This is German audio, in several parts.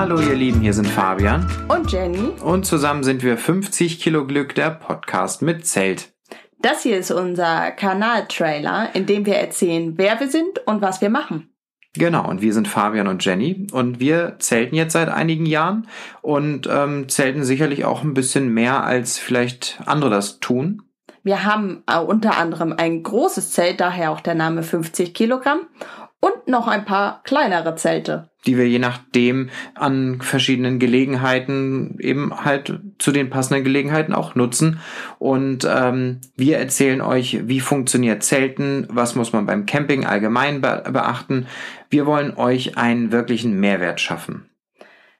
Hallo ihr Lieben, hier sind Fabian und Jenny und zusammen sind wir 50 Kilo Glück, der Podcast mit Zelt. Das hier ist unser Kanaltrailer, in dem wir erzählen, wer wir sind und was wir machen. Genau, und wir sind Fabian und Jenny und wir zelten jetzt seit einigen Jahren und ähm, zelten sicherlich auch ein bisschen mehr, als vielleicht andere das tun. Wir haben äh, unter anderem ein großes Zelt, daher auch der Name 50 Kilogramm und noch ein paar kleinere Zelte. Die wir je nachdem an verschiedenen Gelegenheiten eben halt zu den passenden Gelegenheiten auch nutzen. Und ähm, wir erzählen euch, wie funktioniert Zelten, was muss man beim Camping allgemein be beachten. Wir wollen euch einen wirklichen Mehrwert schaffen.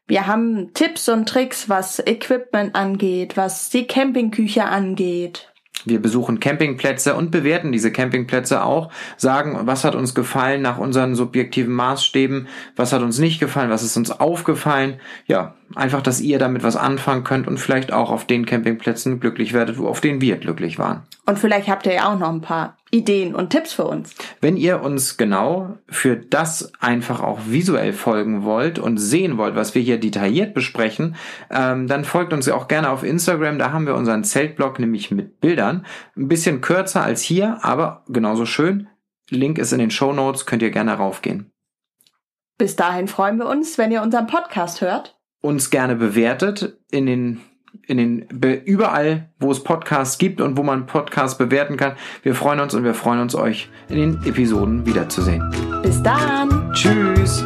Wir haben Tipps und Tricks, was Equipment angeht, was die Campingküche angeht, wir besuchen Campingplätze und bewerten diese Campingplätze auch, sagen, was hat uns gefallen nach unseren subjektiven Maßstäben, was hat uns nicht gefallen, was ist uns aufgefallen. Ja, einfach, dass ihr damit was anfangen könnt und vielleicht auch auf den Campingplätzen glücklich werdet, auf denen wir glücklich waren. Und vielleicht habt ihr ja auch noch ein paar Ideen und Tipps für uns. Wenn ihr uns genau für das einfach auch visuell folgen wollt und sehen wollt, was wir hier detailliert besprechen, ähm, dann folgt uns auch gerne auf Instagram. Da haben wir unseren Zeltblog nämlich mit Bildern. Ein bisschen kürzer als hier, aber genauso schön. Link ist in den Show Notes, könnt ihr gerne raufgehen. Bis dahin freuen wir uns, wenn ihr unseren Podcast hört. Uns gerne bewertet in den in den überall, wo es Podcasts gibt und wo man Podcasts bewerten kann. Wir freuen uns und wir freuen uns euch in den Episoden wiederzusehen. Bis dann. Tschüss.